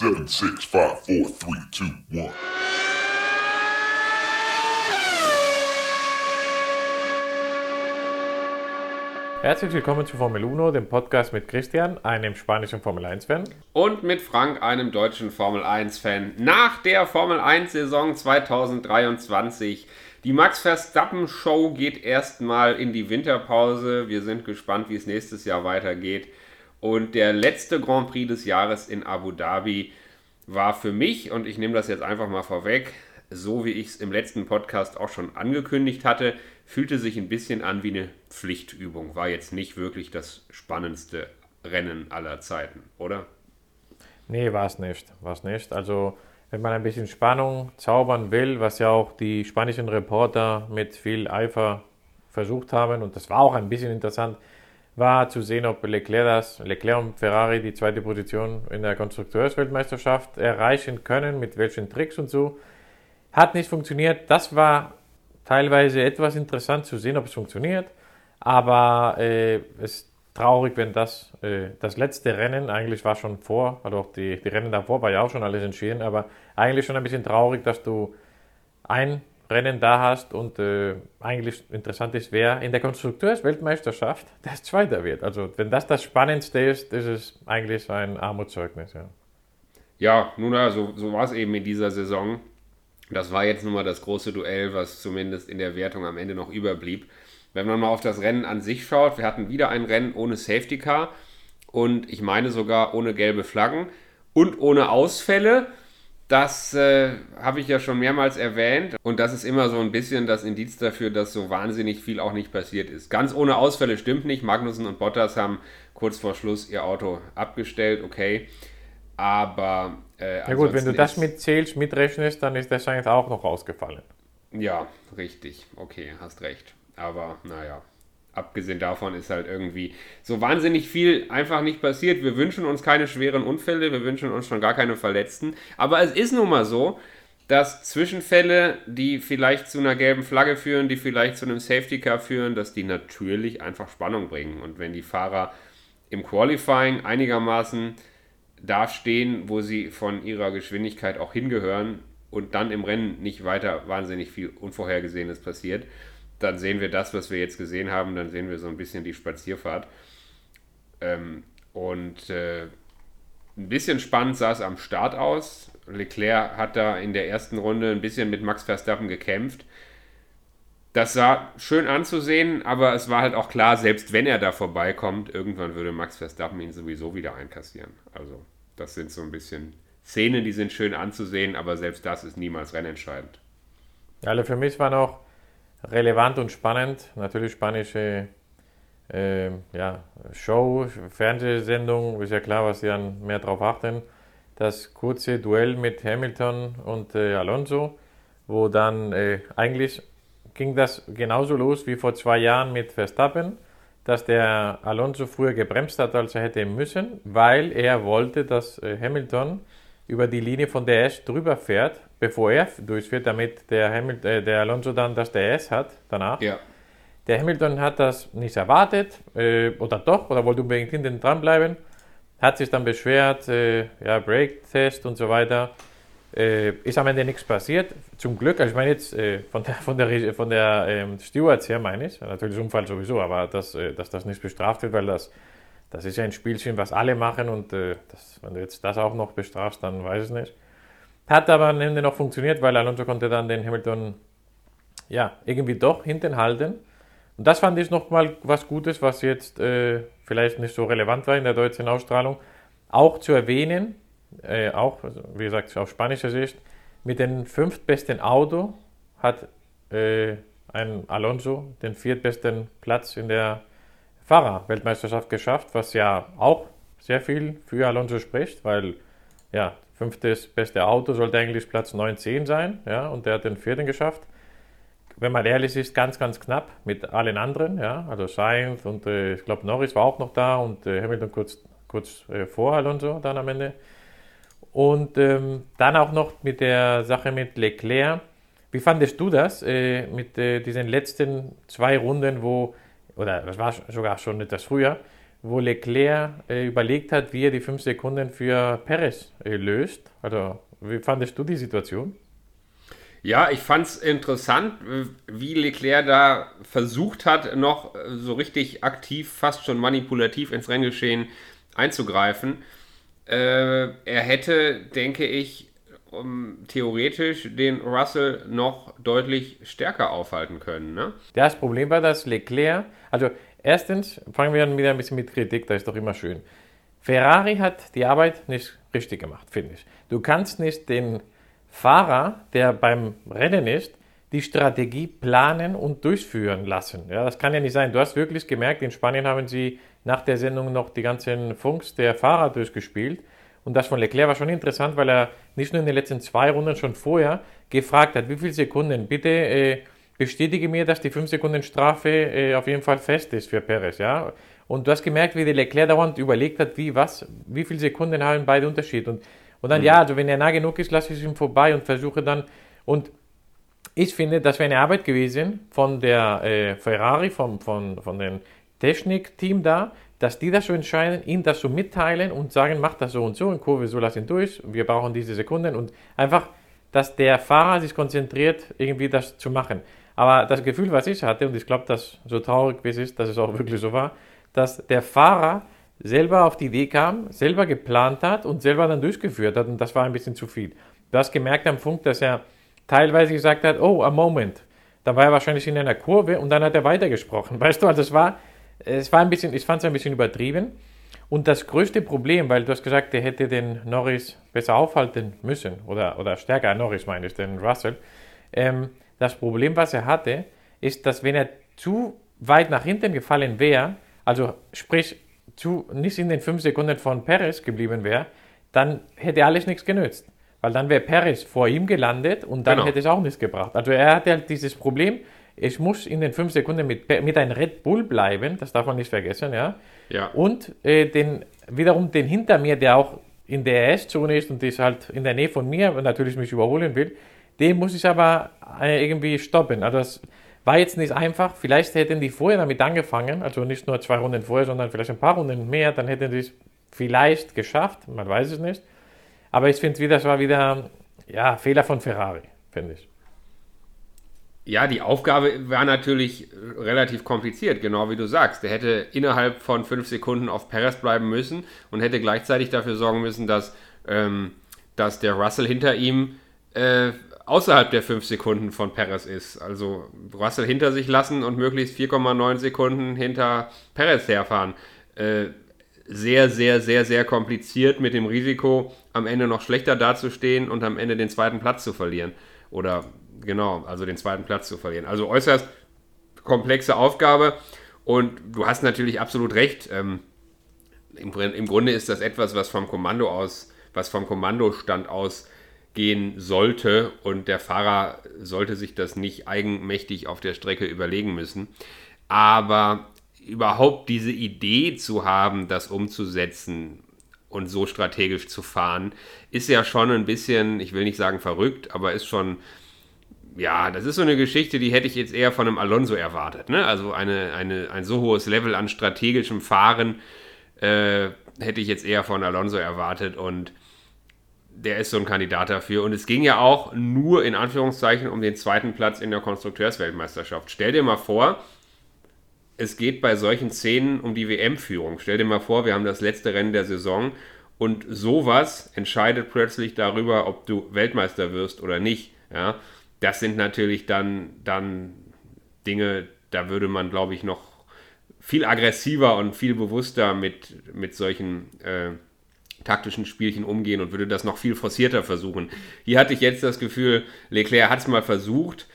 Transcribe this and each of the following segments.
Seven, six, five, four, three, two, one. Herzlich willkommen zu Formel 1, dem Podcast mit Christian, einem spanischen Formel 1-Fan. Und mit Frank, einem deutschen Formel 1-Fan. Nach der Formel 1-Saison 2023. Die Max Verstappen-Show geht erstmal in die Winterpause. Wir sind gespannt, wie es nächstes Jahr weitergeht. Und der letzte Grand Prix des Jahres in Abu Dhabi war für mich, und ich nehme das jetzt einfach mal vorweg, so wie ich es im letzten Podcast auch schon angekündigt hatte, fühlte sich ein bisschen an wie eine Pflichtübung. War jetzt nicht wirklich das spannendste Rennen aller Zeiten, oder? Nee, war es nicht. War nicht. Also, wenn man ein bisschen Spannung zaubern will, was ja auch die spanischen Reporter mit viel Eifer versucht haben, und das war auch ein bisschen interessant, war zu sehen, ob Leclerc das, Leclerc und Ferrari die zweite Position in der Konstrukteursweltmeisterschaft erreichen können, mit welchen Tricks und so. Hat nicht funktioniert. Das war teilweise etwas interessant zu sehen, ob es funktioniert. Aber äh, es ist traurig, wenn das äh, das letzte Rennen, eigentlich war schon vor, also auch die, die Rennen davor war ja auch schon alles entschieden, aber eigentlich schon ein bisschen traurig, dass du ein Rennen da hast und äh, eigentlich interessant ist, wer in der Konstrukteursweltmeisterschaft das Zweiter wird. Also wenn das das Spannendste ist, ist es eigentlich ein Armutszeugnis. Ja, ja nun ja, so, so war es eben in dieser Saison. Das war jetzt nun mal das große Duell, was zumindest in der Wertung am Ende noch überblieb. Wenn man mal auf das Rennen an sich schaut, wir hatten wieder ein Rennen ohne Safety Car und ich meine sogar ohne gelbe Flaggen und ohne Ausfälle. Das äh, habe ich ja schon mehrmals erwähnt und das ist immer so ein bisschen das Indiz dafür, dass so wahnsinnig viel auch nicht passiert ist. Ganz ohne Ausfälle stimmt nicht. Magnussen und Bottas haben kurz vor Schluss ihr Auto abgestellt, okay. Aber. Äh, ja, gut, wenn du das mitzählst, mitrechnest, dann ist das eigentlich auch noch ausgefallen. Ja, richtig. Okay, hast recht. Aber naja, abgesehen davon ist halt irgendwie so wahnsinnig viel einfach nicht passiert. Wir wünschen uns keine schweren Unfälle, wir wünschen uns schon gar keine Verletzten. Aber es ist nun mal so, dass Zwischenfälle, die vielleicht zu einer gelben Flagge führen, die vielleicht zu einem Safety Car führen, dass die natürlich einfach Spannung bringen. Und wenn die Fahrer im Qualifying einigermaßen da stehen, wo sie von ihrer Geschwindigkeit auch hingehören und dann im Rennen nicht weiter wahnsinnig viel Unvorhergesehenes passiert, dann sehen wir das, was wir jetzt gesehen haben, dann sehen wir so ein bisschen die Spazierfahrt. Ähm, und äh, ein bisschen spannend sah es am Start aus. Leclerc hat da in der ersten Runde ein bisschen mit Max Verstappen gekämpft. Das sah schön anzusehen, aber es war halt auch klar, selbst wenn er da vorbeikommt, irgendwann würde Max Verstappen ihn sowieso wieder einkassieren. Also, das sind so ein bisschen Szenen, die sind schön anzusehen, aber selbst das ist niemals rennentscheidend. Also für mich war noch relevant und spannend, natürlich spanische äh, ja, Show, Fernsehsendung, ist ja klar, was sie dann mehr drauf achten. Das kurze Duell mit Hamilton und äh, Alonso, wo dann äh, eigentlich ging das genauso los wie vor zwei Jahren mit Verstappen, dass der Alonso früher gebremst hat, als er hätte müssen, weil er wollte, dass äh, Hamilton über die Linie von DS drüber fährt, bevor er durchfährt, damit der, Hamilton, äh, der Alonso dann das DS hat danach. Ja. Der Hamilton hat das nicht erwartet, äh, oder doch, oder wollte unbedingt hinten dranbleiben, hat sich dann beschwert, äh, ja, Brake-Test und so weiter. Äh, ist am Ende nichts passiert. Zum Glück, also ich meine jetzt äh, von der, von der, von der ähm, Stewards her meine ich, natürlich Unfall sowieso, aber dass, äh, dass das nicht bestraft wird, weil das, das ist ja ein Spielchen, was alle machen und äh, das, wenn du jetzt das auch noch bestrafst, dann weiß ich nicht. Hat aber am Ende noch funktioniert, weil Alonso konnte dann den Hamilton ja, irgendwie doch hinten halten. Und das fand ich nochmal was Gutes, was jetzt äh, vielleicht nicht so relevant war in der deutschen Ausstrahlung, auch zu erwähnen, äh, auch, also wie gesagt, aus spanischer Sicht, mit dem fünftbesten Auto hat äh, ein Alonso den viertbesten Platz in der Fahrerweltmeisterschaft geschafft, was ja auch sehr viel für Alonso spricht, weil ja, fünftes beste Auto sollte eigentlich Platz 9, 10 sein, ja, und der hat den vierten geschafft. Wenn man ehrlich ist, ganz, ganz knapp mit allen anderen, ja, also Sainz und äh, ich glaube Norris war auch noch da und äh, Hamilton kurz, kurz äh, vor Alonso dann am Ende. Und ähm, dann auch noch mit der Sache mit Leclerc. Wie fandest du das äh, mit äh, diesen letzten zwei Runden, wo, oder das war sogar schon etwas früher, wo Leclerc äh, überlegt hat, wie er die fünf Sekunden für Perez äh, löst. Also, wie fandest du die Situation? Ja, ich fand es interessant, wie Leclerc da versucht hat, noch so richtig aktiv, fast schon manipulativ ins Renngeschehen einzugreifen. Äh, er hätte, denke ich, um, theoretisch den Russell noch deutlich stärker aufhalten können. Ne? Das Problem war, dass Leclerc, also erstens fangen wir wieder ein bisschen mit Kritik, das ist doch immer schön. Ferrari hat die Arbeit nicht richtig gemacht, finde ich. Du kannst nicht den Fahrer, der beim Rennen ist, die Strategie planen und durchführen lassen. Ja, das kann ja nicht sein. Du hast wirklich gemerkt, in Spanien haben sie nach der Sendung noch die ganzen Funks der Fahrer durchgespielt. Und das von Leclerc war schon interessant, weil er nicht nur in den letzten zwei Runden schon vorher gefragt hat, wie viele Sekunden, bitte äh, bestätige mir, dass die 5 Sekunden Strafe äh, auf jeden Fall fest ist für Perez. Ja? Und du hast gemerkt, wie der Leclerc dauernd überlegt hat, wie, was, wie viele Sekunden haben beide Unterschied. Und und dann, mhm. ja, also wenn er nah genug ist, lasse ich ihn vorbei und versuche dann. Und ich finde, das wäre eine Arbeit gewesen von der äh, Ferrari, vom, von, von dem Technikteam da, dass die das so entscheiden, ihm das so mitteilen und sagen, mach das so und so in Kurve, so lass ihn durch, wir brauchen diese Sekunden und einfach, dass der Fahrer sich konzentriert, irgendwie das zu machen. Aber das Gefühl, was ich hatte, und ich glaube, dass so traurig wie es ist, dass es auch wirklich so war, dass der Fahrer selber auf die Idee kam, selber geplant hat und selber dann durchgeführt hat. Und das war ein bisschen zu viel. Du hast gemerkt am Funk, dass er teilweise gesagt hat, oh, a moment. Da war er wahrscheinlich in einer Kurve und dann hat er weitergesprochen. Weißt du, also es war, es war ein bisschen, ich fand es ein bisschen übertrieben. Und das größte Problem, weil du hast gesagt, er hätte den Norris besser aufhalten müssen oder, oder stärker, Norris meine ich, den Russell. Ähm, das Problem, was er hatte, ist, dass wenn er zu weit nach hinten gefallen wäre, also sprich zu, nicht in den fünf Sekunden von Perez geblieben wäre, dann hätte alles nichts genützt. Weil dann wäre Perez vor ihm gelandet und dann genau. hätte es auch nichts gebracht. Also er hatte halt dieses Problem, ich muss in den fünf Sekunden mit, mit einem Red Bull bleiben, das darf man nicht vergessen, ja. ja. Und äh, den, wiederum den hinter mir, der auch in der RS-Zone ist und ist halt in der Nähe von mir und natürlich mich überholen will, den muss ich aber äh, irgendwie stoppen. Also das, war jetzt nicht einfach. Vielleicht hätten die vorher damit angefangen, also nicht nur zwei Runden vorher, sondern vielleicht ein paar Runden mehr, dann hätten sie es vielleicht geschafft. Man weiß es nicht. Aber ich finde wieder, das war wieder ja, Fehler von Ferrari, finde ich. Ja, die Aufgabe war natürlich relativ kompliziert, genau wie du sagst. Der hätte innerhalb von fünf Sekunden auf Perez bleiben müssen und hätte gleichzeitig dafür sorgen müssen, dass, ähm, dass der Russell hinter ihm äh, außerhalb der 5 Sekunden von Perez ist. Also Russell hinter sich lassen und möglichst 4,9 Sekunden hinter Perez herfahren. Äh, sehr, sehr, sehr, sehr kompliziert mit dem Risiko, am Ende noch schlechter dazustehen und am Ende den zweiten Platz zu verlieren. Oder genau, also den zweiten Platz zu verlieren. Also äußerst komplexe Aufgabe und du hast natürlich absolut recht. Ähm, im, im, Grunde ist das etwas, was vom Kommando aus, was vom Kommandostand aus gehen sollte und der Fahrer sollte sich das nicht eigenmächtig auf der Strecke überlegen müssen. Aber überhaupt diese Idee zu haben, das umzusetzen und so strategisch zu fahren, ist ja schon ein bisschen, ich will nicht sagen verrückt, aber ist schon, ja, das ist so eine Geschichte, die hätte ich jetzt eher von einem Alonso erwartet. Ne? Also eine, eine, ein so hohes Level an strategischem Fahren äh, hätte ich jetzt eher von Alonso erwartet und der ist so ein Kandidat dafür. Und es ging ja auch nur in Anführungszeichen um den zweiten Platz in der Konstrukteursweltmeisterschaft. Stell dir mal vor, es geht bei solchen Szenen um die WM-Führung. Stell dir mal vor, wir haben das letzte Rennen der Saison und sowas entscheidet plötzlich darüber, ob du Weltmeister wirst oder nicht. Ja, das sind natürlich dann, dann Dinge, da würde man, glaube ich, noch viel aggressiver und viel bewusster mit, mit solchen äh, taktischen Spielchen umgehen und würde das noch viel forcierter versuchen. Hier hatte ich jetzt das Gefühl, Leclerc hat es mal versucht,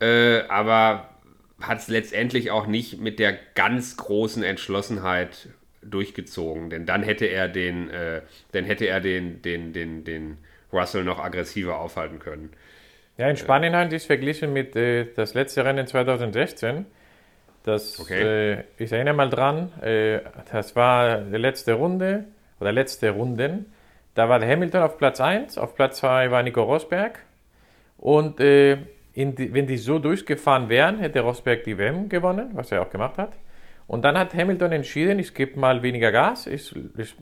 äh, aber hat es letztendlich auch nicht mit der ganz großen Entschlossenheit durchgezogen, denn dann hätte er den, äh, dann hätte er den, den, den, den Russell noch aggressiver aufhalten können. Ja, in Spanien haben sie es verglichen mit äh, das letzte Rennen 2016. Das, okay. äh, ich erinnere mal dran, äh, das war die letzte Runde oder letzte Runden. Da war Hamilton auf Platz 1, auf Platz 2 war Nico Rosberg. Und äh, die, wenn die so durchgefahren wären, hätte Rosberg die WM gewonnen, was er auch gemacht hat. Und dann hat Hamilton entschieden, ich gebe mal weniger Gas, ich, ich,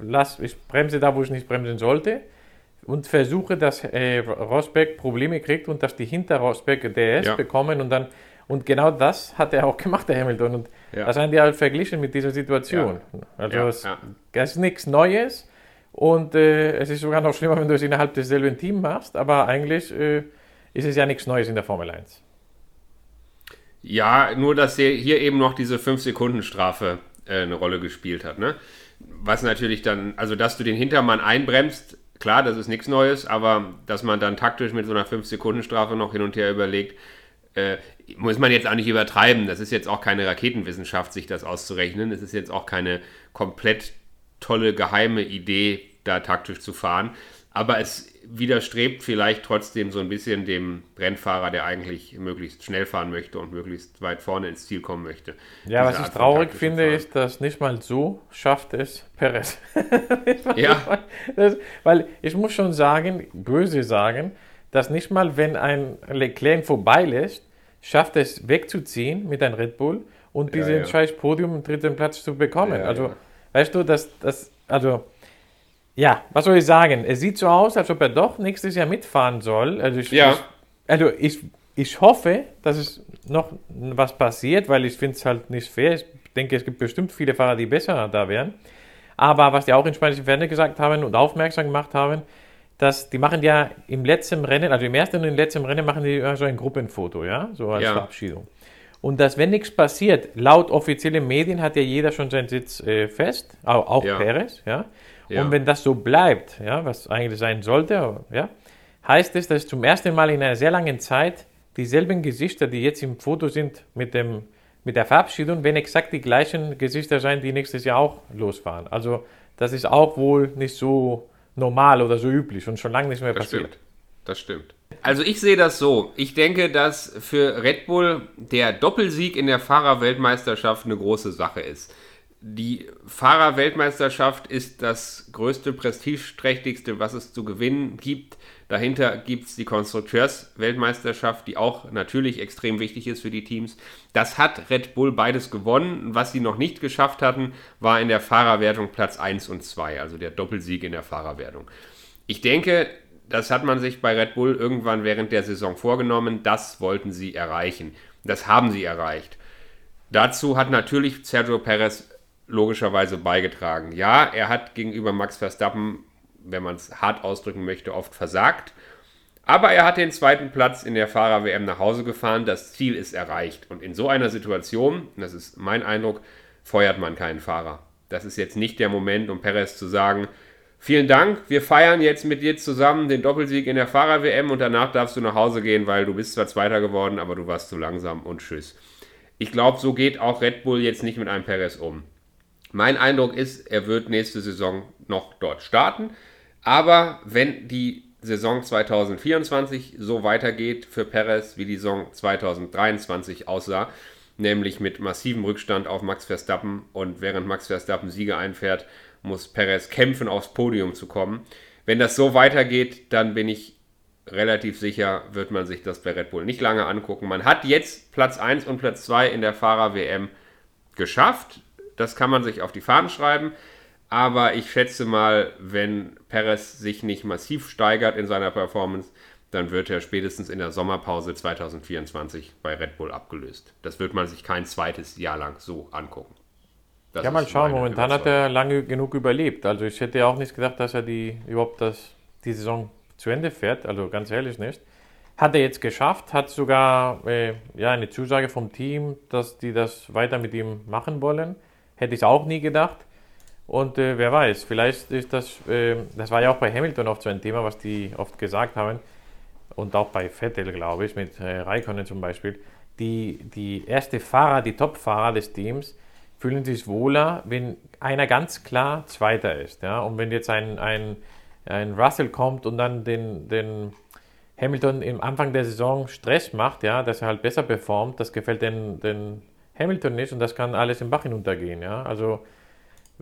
lass, ich bremse da, wo ich nicht bremsen sollte und versuche, dass äh, Rosberg Probleme kriegt und dass die hinter Rosberg DS Ja. bekommen und dann und genau das hat er auch gemacht, der Hamilton. Und Ja. das haben die halt verglichen mit dieser Situation. Also Ja, es, ja. es ist nichts Neues und äh, es ist sogar noch schlimmer, wenn du es innerhalb desselben Teams machst, aber eigentlich äh, ist es ja nichts Neues in der Formel 1. Ja, nur dass hier hier eben noch diese 5-Sekunden-Strafe äh, eine Rolle gespielt hat. Ne? Was natürlich dann, also dass du den Hintermann einbremst, klar, das ist nichts Neues, aber dass man dann taktisch mit so einer 5-Sekunden-Strafe noch hin und her überlegt, äh, muss man jetzt auch nicht übertreiben. Das ist jetzt auch keine Raketenwissenschaft, sich das auszurechnen. Es ist jetzt auch keine komplett tolle, geheime Idee, da taktisch zu fahren. Aber es widerstrebt vielleicht trotzdem so ein bisschen dem Rennfahrer, der eigentlich möglichst schnell fahren möchte und möglichst weit vorne ins Ziel kommen möchte. Ja, was ich traurig finde, Fahren. ist, dass nicht mal so schafft es Perez. Ja. Das, weil ich muss schon sagen, böse sagen, dass nicht mal, wenn ein Leclerc vorbeilässt, schafft es wegzuziehen mit einem Red Bull und diesen ja. scheiß Podium im dritten Platz zu bekommen. Ja, also, ja. weißt du, dass das, also, ja, was soll ich sagen? Es sieht so aus, als ob er doch nächstes Jahr mitfahren soll. Also ich, Ja. ich, also ich, ich hoffe, dass es noch was passiert, weil ich finde es halt nicht fair. Ich denke, es gibt bestimmt viele Fahrer, die besser da wären. Aber was die auch in spanischen Fernsehen gesagt haben und aufmerksam gemacht haben, dass die machen ja im letzten Rennen, also im ersten und im letzten Rennen machen die immer so ein Gruppenfoto, ja, so als Ja. Verabschiedung. Und dass, wenn nichts passiert, laut offiziellen Medien hat ja jeder schon seinen Sitz äh, fest, auch, auch Ja. Perez, ja. Ja. Und wenn das so bleibt, ja, was eigentlich sein sollte, ja, heißt es, dass zum ersten Mal in einer sehr langen Zeit dieselben Gesichter, die jetzt im Foto sind mit, dem, mit der Verabschiedung, werden exakt die gleichen Gesichter sein, die nächstes Jahr auch losfahren. Also das ist auch wohl nicht so normal oder so üblich und schon lange nicht mehr Das passiert. stimmt. Das stimmt. Also ich sehe das so. Ich denke, dass für Red Bull der Doppelsieg in der Fahrerweltmeisterschaft eine große Sache ist. Die Fahrerweltmeisterschaft ist das größte, prestigeträchtigste, was es zu gewinnen gibt. Dahinter gibt es die Konstrukteursweltmeisterschaft, die auch natürlich extrem wichtig ist für die Teams. Das hat Red Bull beides gewonnen. Was sie noch nicht geschafft hatten, war in der Fahrerwertung Platz 1 und 2, also der Doppelsieg in der Fahrerwertung. Ich denke, das hat man sich bei Red Bull irgendwann während der Saison vorgenommen. Das wollten sie erreichen. Das haben sie erreicht. Dazu hat natürlich Sergio Perez logischerweise beigetragen. Ja, er hat gegenüber Max Verstappen, wenn man es hart ausdrücken möchte, oft versagt. Aber er hat den zweiten Platz in der Fahrer-WM nach Hause gefahren. Das Ziel ist erreicht. Und in so einer Situation, das ist mein Eindruck, feuert man keinen Fahrer. Das ist jetzt nicht der Moment, um Perez zu sagen, vielen Dank, wir feiern jetzt mit dir zusammen den Doppelsieg in der Fahrer-WM und danach darfst du nach Hause gehen, weil du bist zwar Zweiter geworden, aber du warst zu langsam und tschüss. Ich glaube, so geht auch Red Bull jetzt nicht mit einem Perez um. Mein Eindruck ist, er wird nächste Saison noch dort starten. Aber wenn die Saison 2024 so weitergeht für Perez, wie die Saison 2023 aussah, nämlich mit massivem Rückstand auf Max Verstappen und während Max Verstappen Siege einfährt, muss Perez kämpfen, aufs Podium zu kommen. Wenn das so weitergeht, dann bin ich relativ sicher, wird man sich das bei Red Bull nicht lange angucken. Man hat jetzt Platz 1 und Platz 2 in der Fahrer-WM geschafft. Das kann man sich auf die Fahnen schreiben. Aber ich schätze mal, wenn Perez sich nicht massiv steigert in seiner Performance, dann wird er spätestens in der Sommerpause 2024 bei Red Bull abgelöst. Das wird man sich kein zweites Jahr lang so angucken. Das Ja, mal schauen. Momentan hat er lange genug überlebt. Also ich hätte auch nicht gedacht, dass er die überhaupt das, die Saison zu Ende fährt. Also ganz ehrlich nicht. Hat er jetzt geschafft, hat sogar äh, ja, eine Zusage vom Team, dass die das weiter mit ihm machen wollen. Hätte ich auch nie gedacht. Und äh, wer weiß, vielleicht ist das, äh, das war ja auch bei Hamilton oft so ein Thema, was die oft gesagt haben. Und auch bei Vettel, glaube ich, mit äh, Raikkonen zum Beispiel. Die, die erste Fahrer, die Top-Fahrer des Teams, fühlen sich wohler, wenn einer ganz klar Zweiter ist. Ja? Und wenn jetzt ein, ein, ein Russell kommt und dann den, den Hamilton im Anfang der Saison Stress macht, ja, dass er halt besser performt, das gefällt den, den Hamilton nicht und das kann alles im Bach hinuntergehen. Ja? Also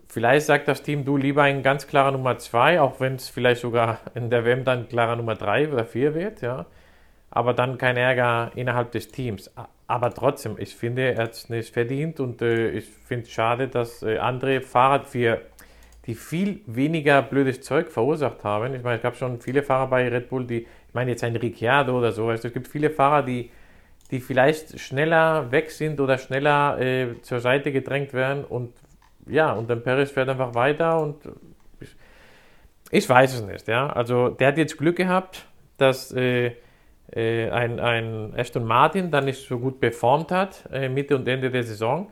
vielleicht sagt das Team, du lieber ein ganz klarer Nummer 2, auch wenn es vielleicht sogar in der WM dann klarer Nummer 3 oder 4 wird. Ja? aber dann kein Ärger innerhalb des Teams. Aber trotzdem, ich finde, er hat es nicht verdient und äh, ich finde es schade, dass äh, andere Fahrer, für, die viel weniger blödes Zeug verursacht haben. Ich meine, es gab schon viele Fahrer bei Red Bull, die, ich meine jetzt ein Ricciardo oder so, also es gibt viele Fahrer, die, die vielleicht schneller weg sind oder schneller äh, zur Seite gedrängt werden und ja, und dann Perez fährt einfach weiter und ich, ich weiß es nicht, ja. Also der hat jetzt Glück gehabt, dass äh, äh, ein, ein Aston Martin dann nicht so gut performt hat, äh, Mitte und Ende der Saison.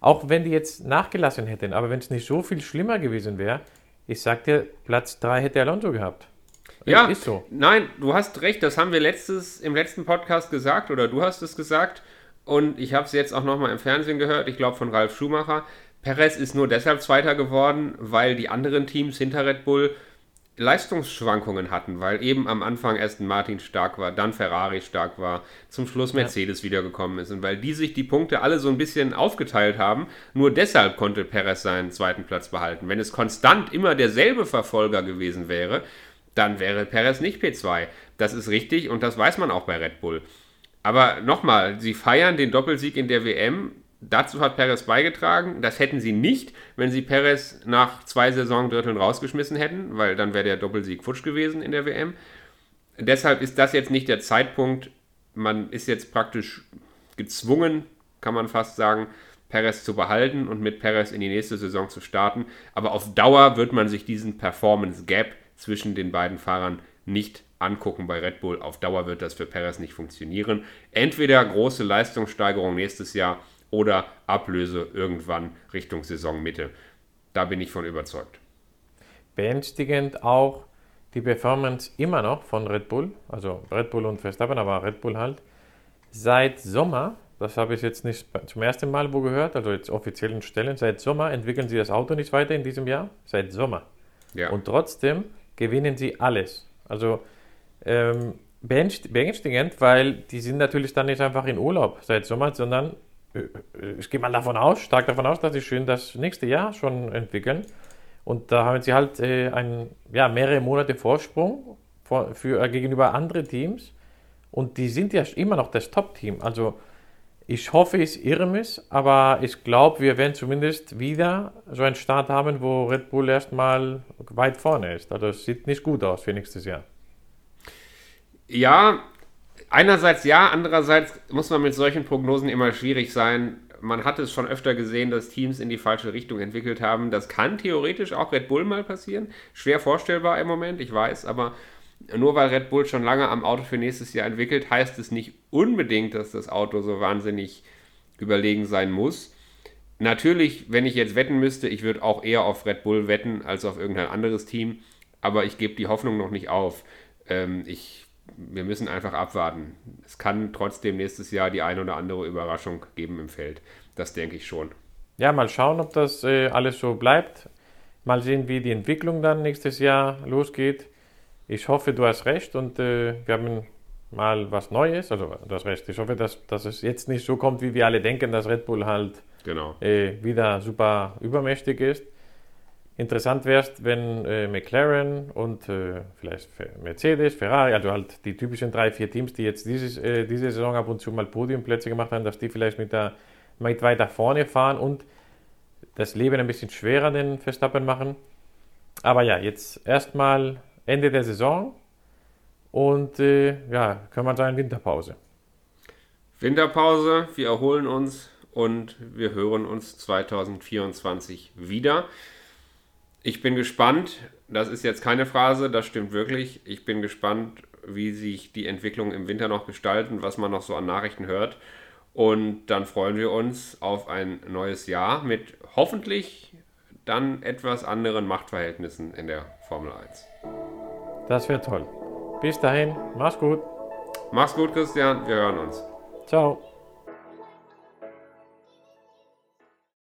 Auch wenn die jetzt nachgelassen hätten, aber wenn es nicht so viel schlimmer gewesen wäre, ich sag dir, Platz 3 hätte Alonso gehabt. Ja, ist so. Nein, du hast recht, das haben wir letztes, im letzten Podcast gesagt oder du hast es gesagt und ich habe es jetzt auch nochmal im Fernsehen gehört, ich glaube von Ralf Schumacher. Perez ist nur deshalb Zweiter geworden, weil die anderen Teams hinter Red Bull Leistungsschwankungen hatten, weil eben am Anfang Aston Martin stark war, dann Ferrari stark war, zum Schluss Mercedes ja. wiedergekommen ist und weil die sich die Punkte alle so ein bisschen aufgeteilt haben, nur deshalb konnte Perez seinen zweiten Platz behalten. Wenn es konstant immer derselbe Verfolger gewesen wäre, dann wäre Perez nicht P2. Das ist richtig und das weiß man auch bei Red Bull. Aber nochmal, sie feiern den Doppelsieg in der WM Dazu hat Perez beigetragen. Das hätten sie nicht, wenn sie Perez nach zwei Saisondritteln rausgeschmissen hätten, weil dann wäre der Doppelsieg futsch gewesen in der WM. Deshalb ist das jetzt nicht der Zeitpunkt. Man ist jetzt praktisch gezwungen, kann man fast sagen, Perez zu behalten und mit Perez in die nächste Saison zu starten. Aber auf Dauer wird man sich diesen Performance Gap zwischen den beiden Fahrern nicht angucken bei Red Bull. Auf Dauer wird das für Perez nicht funktionieren. Entweder große Leistungssteigerung nächstes Jahr oder Ablöse irgendwann Richtung Saisonmitte. Da bin ich von überzeugt. Beängstigend auch die Performance immer noch von Red Bull, also Red Bull und Verstappen, aber Red Bull halt. Seit Sommer, das habe ich jetzt nicht zum ersten Mal wo gehört, also jetzt offiziellen Stellen, seit Sommer entwickeln sie das Auto nicht weiter in diesem Jahr, seit Sommer. Ja. Und trotzdem gewinnen sie alles. Also ähm, beängstigend, weil die sind natürlich dann nicht einfach in Urlaub seit Sommer, sondern ich gehe mal davon aus, stark davon aus, dass sie schön das nächste Jahr schon entwickeln. Und da haben sie halt äh, ein, ja, mehrere Monate Vorsprung für, für äh, gegenüber anderen Teams. Und die sind ja immer noch das Top-Team. Also ich hoffe, ich irre mich, aber ich glaube, wir werden zumindest wieder so einen Start haben, wo Red Bull erstmal weit vorne ist. Also es sieht nicht gut aus für nächstes Jahr. Ja, einerseits ja, andererseits muss man mit solchen Prognosen immer schwierig sein. Man hat es schon öfter gesehen, dass Teams in die falsche Richtung entwickelt haben. Das kann theoretisch auch Red Bull mal passieren. Schwer vorstellbar im Moment, ich weiß, aber nur weil Red Bull schon lange am Auto für nächstes Jahr entwickelt, heißt es nicht unbedingt, dass das Auto so wahnsinnig überlegen sein muss. Natürlich, wenn ich jetzt wetten müsste, ich würde auch eher auf Red Bull wetten als auf irgendein anderes Team, aber ich gebe die Hoffnung noch nicht auf. Ähm, ich wir müssen einfach abwarten. Es kann trotzdem nächstes Jahr die ein oder andere Überraschung geben im Feld. Das denke ich schon. Ja, mal schauen, ob das äh, alles so bleibt. Mal sehen, wie die Entwicklung dann nächstes Jahr losgeht. Ich hoffe, du hast recht und äh, wir haben mal was Neues. Also, du hast recht. Ich hoffe, dass, dass es jetzt nicht so kommt, wie wir alle denken, dass Red Bull halt genau. äh, wieder super übermächtig ist. Interessant wäre wenn äh, McLaren und äh, vielleicht Mercedes, Ferrari, also halt die typischen drei, vier Teams, die jetzt dieses, äh, diese Saison ab und zu mal Podiumplätze gemacht haben, dass die vielleicht mit, der, mit weiter vorne fahren und das Leben ein bisschen schwerer den Verstappen machen. Aber ja, jetzt erstmal Ende der Saison und äh, ja, können wir sagen Winterpause. Winterpause, wir erholen uns und wir hören uns 2024 wieder. Ich bin gespannt, das ist jetzt keine Phrase, das stimmt wirklich. Ich bin gespannt, wie sich die Entwicklungen im Winter noch gestalten, was man noch so an Nachrichten hört. Und dann freuen wir uns auf ein neues Jahr mit hoffentlich dann etwas anderen Machtverhältnissen in der Formel 1. Das wäre toll. Bis dahin, mach's gut. Mach's gut, Christian. Wir hören uns. Ciao.